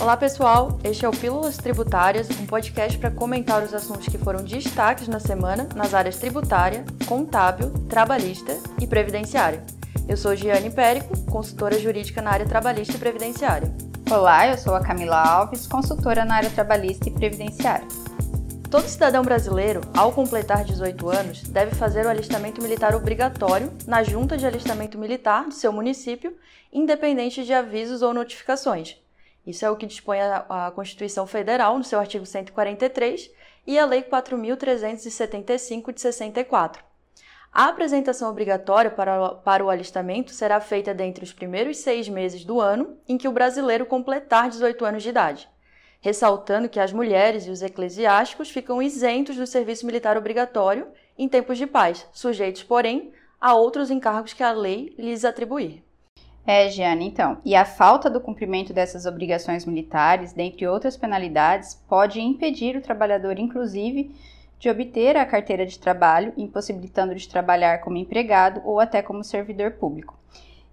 Olá pessoal, este é o Pílulas Tributárias, um podcast para comentar os assuntos que foram destaques na semana nas áreas tributária, contábil, trabalhista e previdenciária. Eu sou Giane Périco, consultora jurídica na área trabalhista e previdenciária. Olá, eu sou a Camila Alves, consultora na área trabalhista e previdenciária. Todo cidadão brasileiro, ao completar 18 anos, deve fazer o alistamento militar obrigatório na Junta de Alistamento Militar do seu município, independente de avisos ou notificações. Isso é o que dispõe a, Constituição Federal, no seu artigo 143, e a Lei 4.375 de 64. A apresentação obrigatória para, para o alistamento será feita dentre os primeiros seis meses do ano em que o brasileiro completar 18 anos de idade ressaltando que as mulheres e os eclesiásticos ficam isentos do serviço militar obrigatório em tempos de paz, sujeitos, porém, a outros encargos que a lei lhes atribuir. É, Giane, então. E a falta do cumprimento dessas obrigações militares, dentre outras penalidades, pode impedir o trabalhador, inclusive, de obter a carteira de trabalho, impossibilitando de trabalhar como empregado ou até como servidor público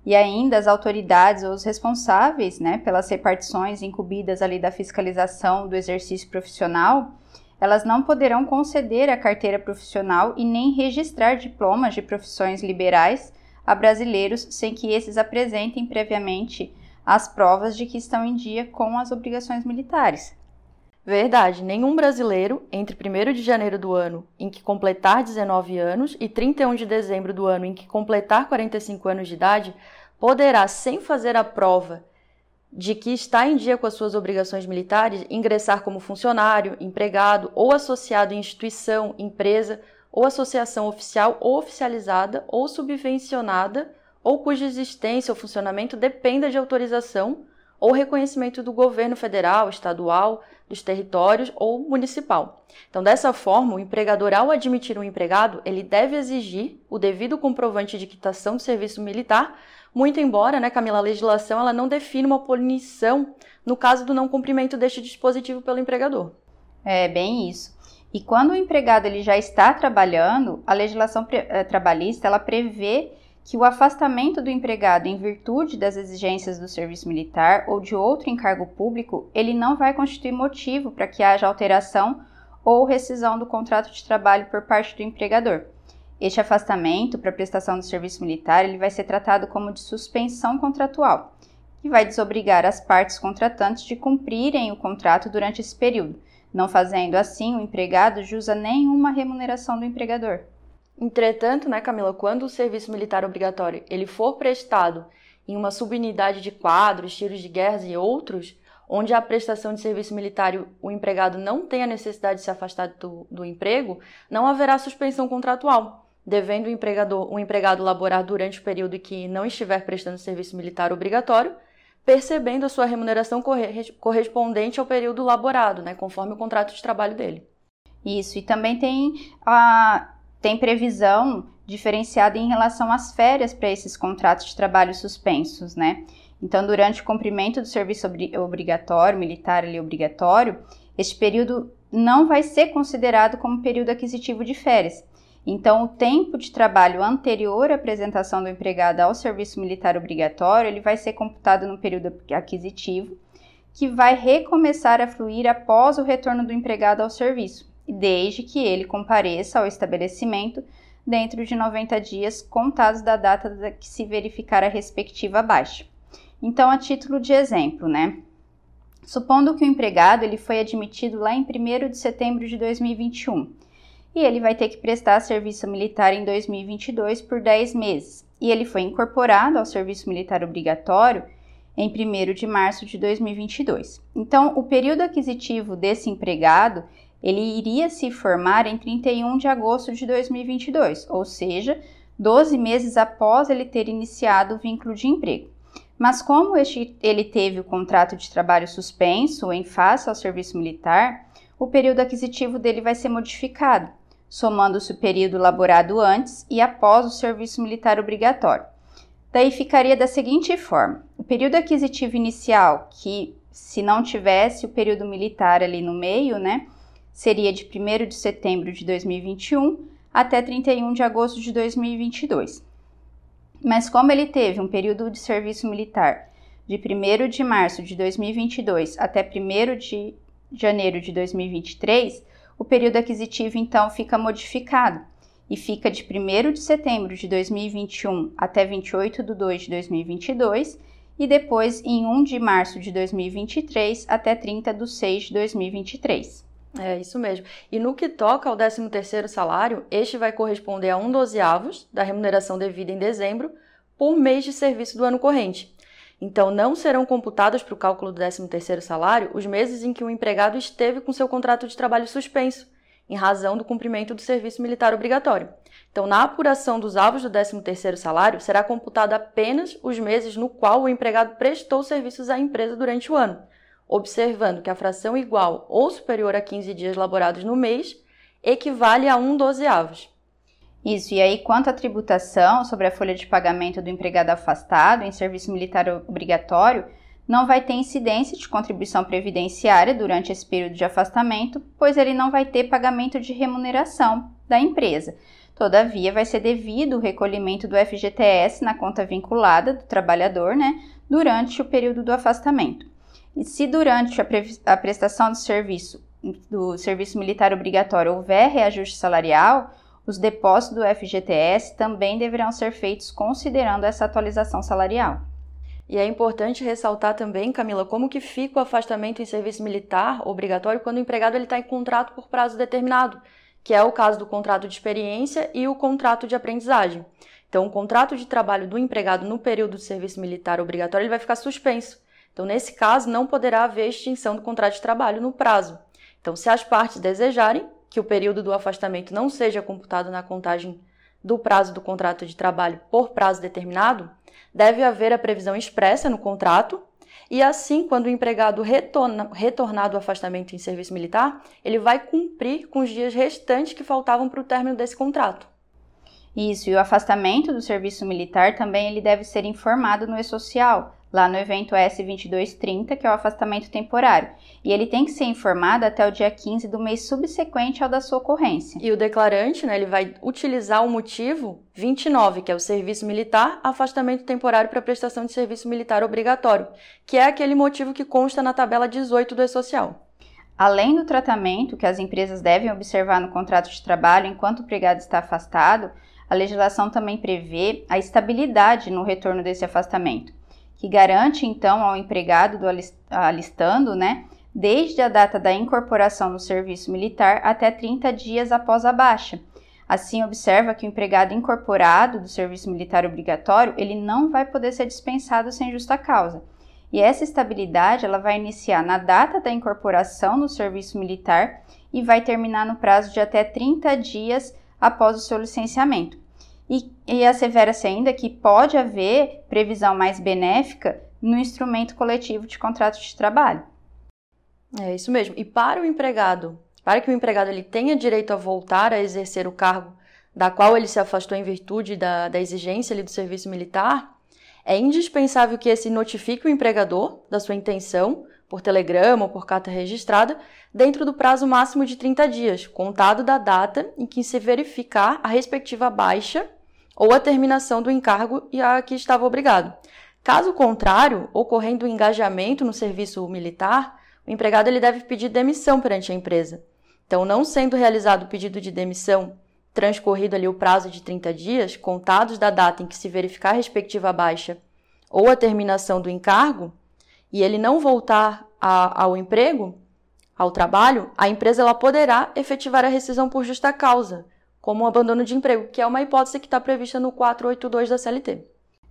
e ainda as autoridades ou os responsáveis né, pelas repartições incumbidas ali da fiscalização do exercício profissional, elas não poderão conceder a carteira profissional e nem registrar diplomas de profissões liberais a brasileiros sem que esses apresentem previamente as provas de que estão em dia com as obrigações militares. Verdade, nenhum brasileiro, entre 1 de janeiro do ano em que completar 19 anos e 31 de dezembro do ano em que completar 45 anos de idade, poderá, sem fazer a prova de que está em dia com as suas obrigações militares, ingressar como funcionário, empregado ou associado em instituição, empresa ou associação oficial ou oficializada ou subvencionada ou cuja existência ou funcionamento dependa de autorização ou reconhecimento do governo federal, estadual, dos territórios ou municipal. Então, dessa forma, o empregador, ao admitir um empregado, ele deve exigir o devido comprovante de quitação do serviço militar muito embora, né, Camila, a legislação ela não define uma punição no caso do não cumprimento deste dispositivo pelo empregador. É bem isso. E quando o empregado ele já está trabalhando, a legislação eh, trabalhista ela prevê que o afastamento do empregado em virtude das exigências do serviço militar ou de outro encargo público, ele não vai constituir motivo para que haja alteração ou rescisão do contrato de trabalho por parte do empregador. Este afastamento para prestação do serviço militar ele vai ser tratado como de suspensão contratual, que vai desobrigar as partes contratantes de cumprirem o contrato durante esse período, não fazendo assim o empregado jus a nenhuma remuneração do empregador. Entretanto, né, Camila, quando o serviço militar obrigatório ele for prestado em uma subunidade de quadros, tiros de guerras e outros, onde a prestação de serviço militar o empregado não tem a necessidade de se afastar do, do emprego, não haverá suspensão contratual devendo o empregador, o empregado laborar durante o período que não estiver prestando serviço militar obrigatório, percebendo a sua remuneração correspondente ao período laborado, né, conforme o contrato de trabalho dele. Isso, e também tem, a, tem previsão diferenciada em relação às férias para esses contratos de trabalho suspensos, né? Então, durante o cumprimento do serviço obrigatório, militar ali obrigatório, este período não vai ser considerado como período aquisitivo de férias, então, o tempo de trabalho anterior à apresentação do empregado ao serviço militar obrigatório, ele vai ser computado no período aquisitivo, que vai recomeçar a fluir após o retorno do empregado ao serviço, desde que ele compareça ao estabelecimento dentro de 90 dias contados da data que se verificar a respectiva baixa. Então, a título de exemplo, né? Supondo que o empregado ele foi admitido lá em 1 de setembro de 2021 e ele vai ter que prestar serviço militar em 2022 por 10 meses. E ele foi incorporado ao serviço militar obrigatório em 1 de março de 2022. Então, o período aquisitivo desse empregado, ele iria se formar em 31 de agosto de 2022, ou seja, 12 meses após ele ter iniciado o vínculo de emprego. Mas como este, ele teve o contrato de trabalho suspenso em face ao serviço militar, o período aquisitivo dele vai ser modificado somando-se o período laborado antes e após o serviço militar obrigatório. Daí ficaria da seguinte forma: o período aquisitivo inicial, que se não tivesse o período militar ali no meio, né, seria de 1 de setembro de 2021 até 31 de agosto de 2022. Mas como ele teve um período de serviço militar de 1 de março de 2022 até 1 de janeiro de 2023, o período aquisitivo então fica modificado e fica de 1 de setembro de 2021 até 28 de 2 de 2022 e depois em 1 de março de 2023 até 30 de 6 de 2023. É isso mesmo. E no que toca ao 13º salário, este vai corresponder a um dozeavos da remuneração devida em dezembro por mês de serviço do ano corrente. Então, não serão computados para o cálculo do 13º salário os meses em que o empregado esteve com seu contrato de trabalho suspenso, em razão do cumprimento do serviço militar obrigatório. Então, na apuração dos alvos do 13º salário, será computado apenas os meses no qual o empregado prestou serviços à empresa durante o ano, observando que a fração igual ou superior a 15 dias laborados no mês equivale a um dozeavos. Isso, e aí quanto à tributação sobre a folha de pagamento do empregado afastado em serviço militar obrigatório, não vai ter incidência de contribuição previdenciária durante esse período de afastamento, pois ele não vai ter pagamento de remuneração da empresa. Todavia, vai ser devido o recolhimento do FGTS na conta vinculada do trabalhador, né, durante o período do afastamento. E se durante a, a prestação do serviço do serviço militar obrigatório houver reajuste salarial, os depósitos do FGTS também deverão ser feitos considerando essa atualização salarial. E é importante ressaltar também, Camila, como que fica o afastamento em serviço militar obrigatório quando o empregado está em contrato por prazo determinado, que é o caso do contrato de experiência e o contrato de aprendizagem. Então, o contrato de trabalho do empregado no período de serviço militar obrigatório ele vai ficar suspenso. Então, nesse caso, não poderá haver extinção do contrato de trabalho no prazo. Então, se as partes desejarem que o período do afastamento não seja computado na contagem do prazo do contrato de trabalho por prazo determinado, deve haver a previsão expressa no contrato e assim, quando o empregado retorna, retornar do afastamento em serviço militar, ele vai cumprir com os dias restantes que faltavam para o término desse contrato. Isso, e o afastamento do serviço militar também ele deve ser informado no e-social, lá no evento S2230, que é o afastamento temporário. E ele tem que ser informado até o dia 15 do mês subsequente ao da sua ocorrência. E o declarante, né, ele vai utilizar o motivo 29, que é o serviço militar, afastamento temporário para prestação de serviço militar obrigatório, que é aquele motivo que consta na tabela 18 do E-Social. Além do tratamento que as empresas devem observar no contrato de trabalho enquanto o empregado está afastado, a legislação também prevê a estabilidade no retorno desse afastamento que garante então ao empregado do alistando, né, desde a data da incorporação no serviço militar até 30 dias após a baixa. Assim, observa que o empregado incorporado do serviço militar obrigatório, ele não vai poder ser dispensado sem justa causa. E essa estabilidade, ela vai iniciar na data da incorporação no serviço militar e vai terminar no prazo de até 30 dias após o seu licenciamento. E, e assevera-se ainda que pode haver previsão mais benéfica no instrumento coletivo de contrato de trabalho. É isso mesmo. E para o empregado, para que o empregado ele tenha direito a voltar a exercer o cargo da qual ele se afastou em virtude da, da exigência ali, do serviço militar, é indispensável que esse notifique o empregador da sua intenção, por telegrama ou por carta registrada, dentro do prazo máximo de 30 dias, contado da data em que se verificar a respectiva baixa ou a terminação do encargo e a que estava obrigado. Caso contrário, ocorrendo o engajamento no serviço militar, o empregado ele deve pedir demissão perante a empresa. Então, não sendo realizado o pedido de demissão, transcorrido ali o prazo de 30 dias, contados da data em que se verificar a respectiva baixa ou a terminação do encargo, e ele não voltar a, ao emprego, ao trabalho, a empresa ela poderá efetivar a rescisão por justa causa, como um abandono de emprego, que é uma hipótese que está prevista no 482 da CLT.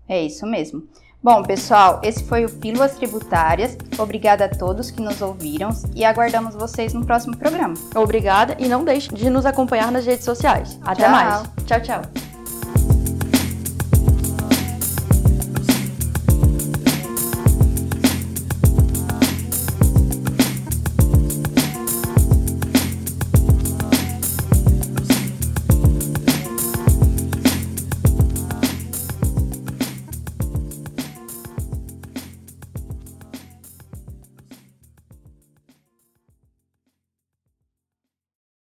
É isso mesmo. Bom, pessoal, esse foi o Pílulas Tributárias. Obrigada a todos que nos ouviram e aguardamos vocês no próximo programa. Obrigada e não deixe de nos acompanhar nas redes sociais. Até tchau. mais. Tchau, tchau.